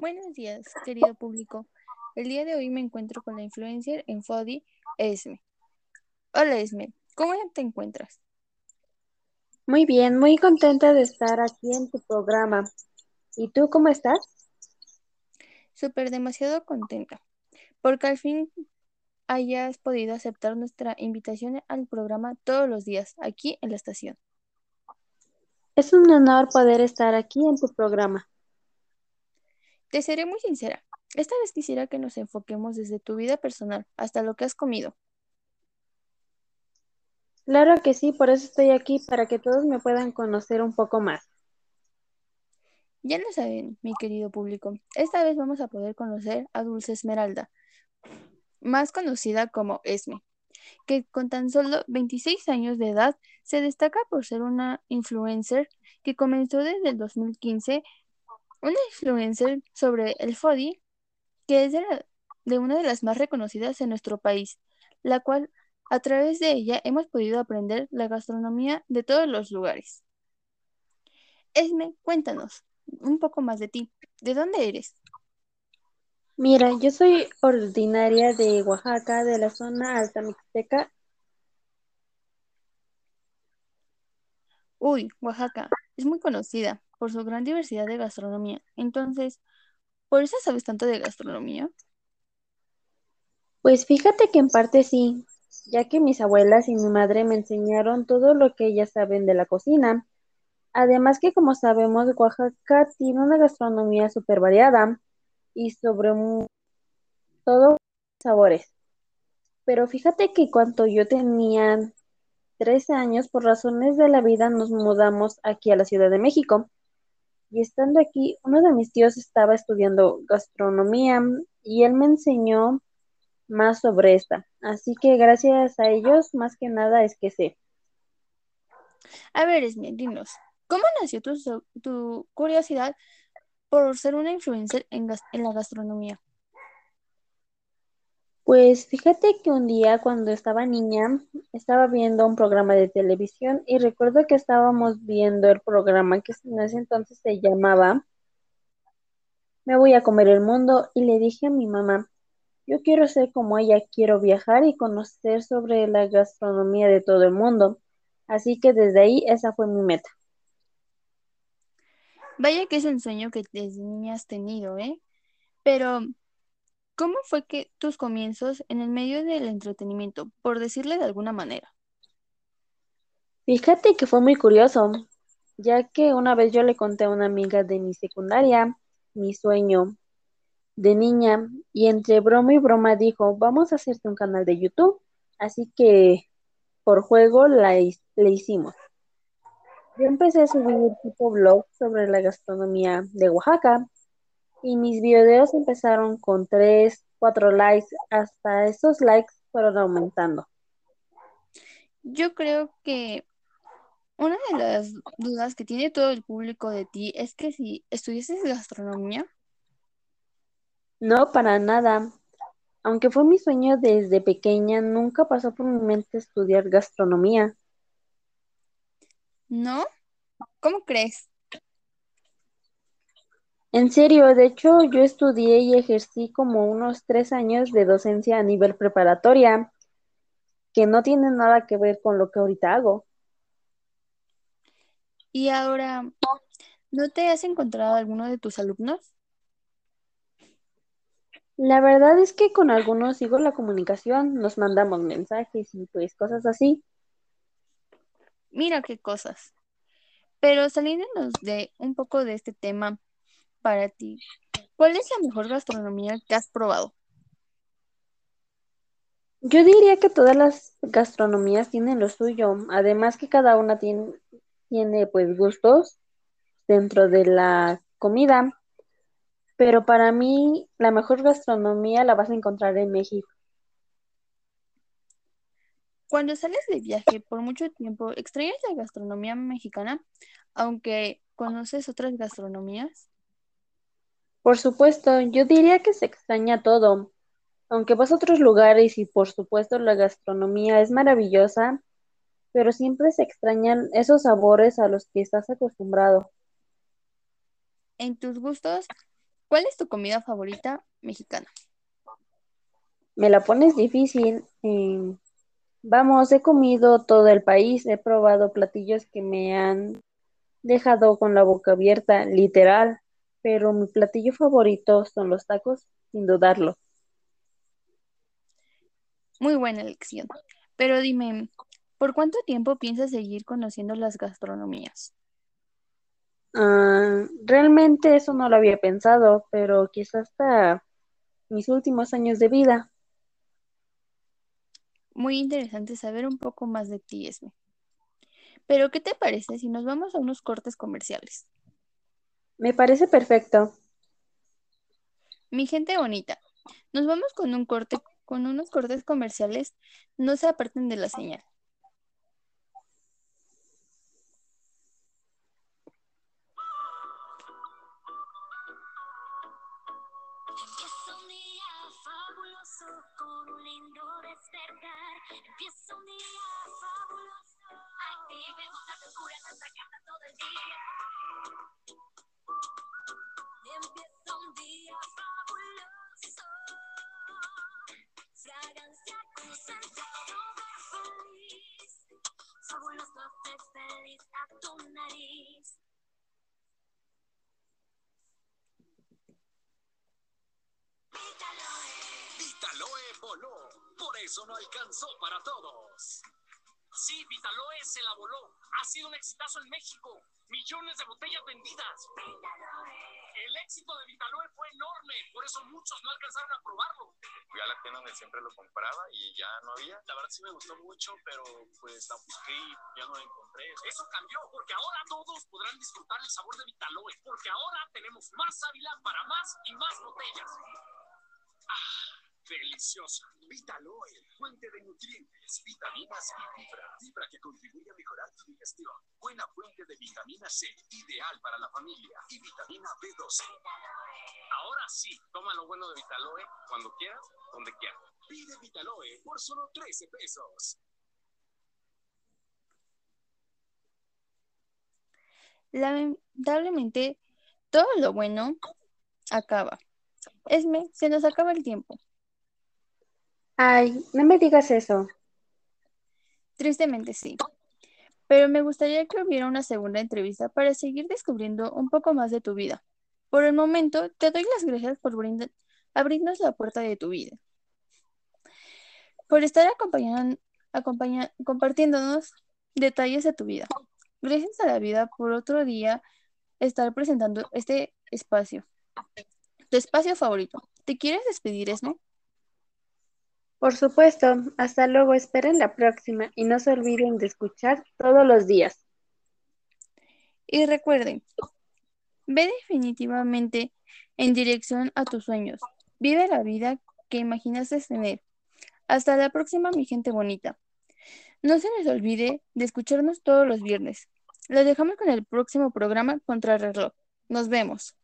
Buenos días, querido público. El día de hoy me encuentro con la influencer en Fodi, Esme. Hola Esme, ¿cómo te encuentras? Muy bien, muy contenta de estar aquí en tu programa. ¿Y tú cómo estás? Súper demasiado contenta, porque al fin hayas podido aceptar nuestra invitación al programa todos los días aquí en la estación. Es un honor poder estar aquí en tu programa. Te seré muy sincera. Esta vez quisiera que nos enfoquemos desde tu vida personal hasta lo que has comido. Claro que sí, por eso estoy aquí, para que todos me puedan conocer un poco más. Ya lo saben, mi querido público. Esta vez vamos a poder conocer a Dulce Esmeralda, más conocida como Esme, que con tan solo 26 años de edad se destaca por ser una influencer que comenzó desde el 2015 una influencer sobre el FODI, que es de, una de las más reconocidas en nuestro país, la cual a través de ella hemos podido aprender la gastronomía de todos los lugares. Esme, cuéntanos un poco más de ti. ¿De dónde eres? Mira, yo soy originaria de Oaxaca, de la zona alta mixteca. Uy, Oaxaca, es muy conocida por su gran diversidad de gastronomía. Entonces, ¿por eso sabes tanto de gastronomía? Pues fíjate que en parte sí, ya que mis abuelas y mi madre me enseñaron todo lo que ellas saben de la cocina. Además que como sabemos, Oaxaca tiene una gastronomía súper variada y sobre todo sabores. Pero fíjate que cuando yo tenía 13 años, por razones de la vida, nos mudamos aquí a la Ciudad de México. Y estando aquí, uno de mis tíos estaba estudiando gastronomía y él me enseñó más sobre esta. Así que gracias a ellos, más que nada es que sé. A ver, Esme, dinos, ¿cómo nació tu, curiosidad por ser una influencer en, en la gastronomía? Pues fíjate que un día cuando estaba niña estaba viendo un programa de televisión y recuerdo que estábamos viendo el programa que en ese entonces se llamaba Me voy a comer el mundo y le dije a mi mamá, yo quiero ser como ella, quiero viajar y conocer sobre la gastronomía de todo el mundo. Así que desde ahí esa fue mi meta. Vaya que es un sueño que desde niña has tenido, ¿eh? Pero ¿Cómo fue que tus comienzos en el medio del entretenimiento, por decirle de alguna manera? Fíjate que fue muy curioso, ya que una vez yo le conté a una amiga de mi secundaria mi sueño de niña y entre broma y broma dijo, vamos a hacerte un canal de YouTube, así que por juego le hicimos. Yo empecé a subir tipo blog sobre la gastronomía de Oaxaca y mis videos empezaron con 3, 4 likes, hasta esos likes fueron aumentando. Yo creo que una de las dudas que tiene todo el público de ti es que si estudiases gastronomía. No, para nada. Aunque fue mi sueño desde pequeña, nunca pasó por mi mente estudiar gastronomía. ¿No? ¿Cómo crees? En serio, de hecho, yo estudié y ejercí como unos tres años de docencia a nivel preparatoria, que no tiene nada que ver con lo que ahorita hago. Y ahora, ¿no te has encontrado alguno de tus alumnos? La verdad es que con algunos sigo la comunicación, nos mandamos mensajes y pues cosas así. Mira qué cosas. Pero saliéndonos de un poco de este tema, para ti, ¿cuál es la mejor gastronomía que has probado? Yo diría que todas las gastronomías tienen lo suyo, además que cada una tiene, tiene pues gustos dentro de la comida, pero para mí la mejor gastronomía la vas a encontrar en México. Cuando sales de viaje por mucho tiempo, ¿extrañas la gastronomía mexicana, aunque conoces otras gastronomías? Por supuesto, yo diría que se extraña todo. Aunque vas a otros lugares y por supuesto la gastronomía es maravillosa, pero siempre se extrañan esos sabores a los que estás acostumbrado. En tus gustos, ¿Cuál es tu comida favorita mexicana? Me la pones difícil. eh, vamos, he comido todo el país, he probado platillos que me han dejado con la boca abierta, literal, pero mi platillo favorito son los tacos, sin dudarlo. Muy buena elección. Pero dime, ¿por cuánto tiempo piensas seguir conociendo las gastronomías? Ah, realmente eso no lo había pensado, pero quizás hasta mis últimos años de vida. Muy interesante saber un poco más de ti, Esme. Pero, ¿qué te parece si nos vamos a unos cortes comerciales? Me parece perfecto. Mi gente bonita, nos vamos con un corte, con unos cortes comerciales. No se aparten de la señal. Empieza un día fabuloso. Activemos la locura nuestra casa todo el día. Empieza un día fabuloso. Fragancia concentrado de feliz. Fabuloso hace feliz a tu nariz. Vitaloe. Vitaloe voló, por eso no alcanzó para todos. Sí, Vitaloe se la voló. Ha sido un exitazo en México. Millones de botellas vendidas. El éxito de Vitaloe fue enorme, por eso muchos no alcanzaron a probarlo. Fui a la tienda donde siempre lo compraba y ya no había. La verdad sí me gustó mucho, pero pues la busqué y ya no la encontré. Eso cambió, porque ahora todos podrán disfrutar el sabor de Vitaloe, porque ahora tenemos más Ávila para más y más botellas. ¡Ah! Deliciosa. Vitaloe, fuente de nutrientes, vitaminas y fibra. Fibra que contribuye a mejorar tu digestión. Buena fuente de vitamina C, ideal para la familia. Y vitamina B12. Ahora sí, toma lo bueno de Vitaloe cuando quieras, donde quieras. Pide Vitaloe por solo 13 pesos. Lamentablemente, todo lo bueno acaba. Esme, se nos acaba el tiempo. Ay, no me digas eso. Tristemente sí. Pero me gustaría que hubiera una segunda entrevista para seguir descubriendo un poco más de tu vida. Por el momento, te doy las gracias por abrirnos la puerta de tu vida. Por estar acompañan- acompaña- compartiéndonos detalles de tu vida. Gracias a la vida por otro día estar presentando este espacio. Tu espacio favorito. ¿Te quieres despedir, Esme? Por supuesto, hasta luego, esperen la próxima y no se olviden de escuchar todos los días. Y recuerden, ve definitivamente en dirección a tus sueños. Vive la vida que imaginaste tener. Hasta la próxima, mi gente bonita. No se les olvide de escucharnos todos los viernes. Los dejamos con el próximo programa Contrarreloj. Nos vemos.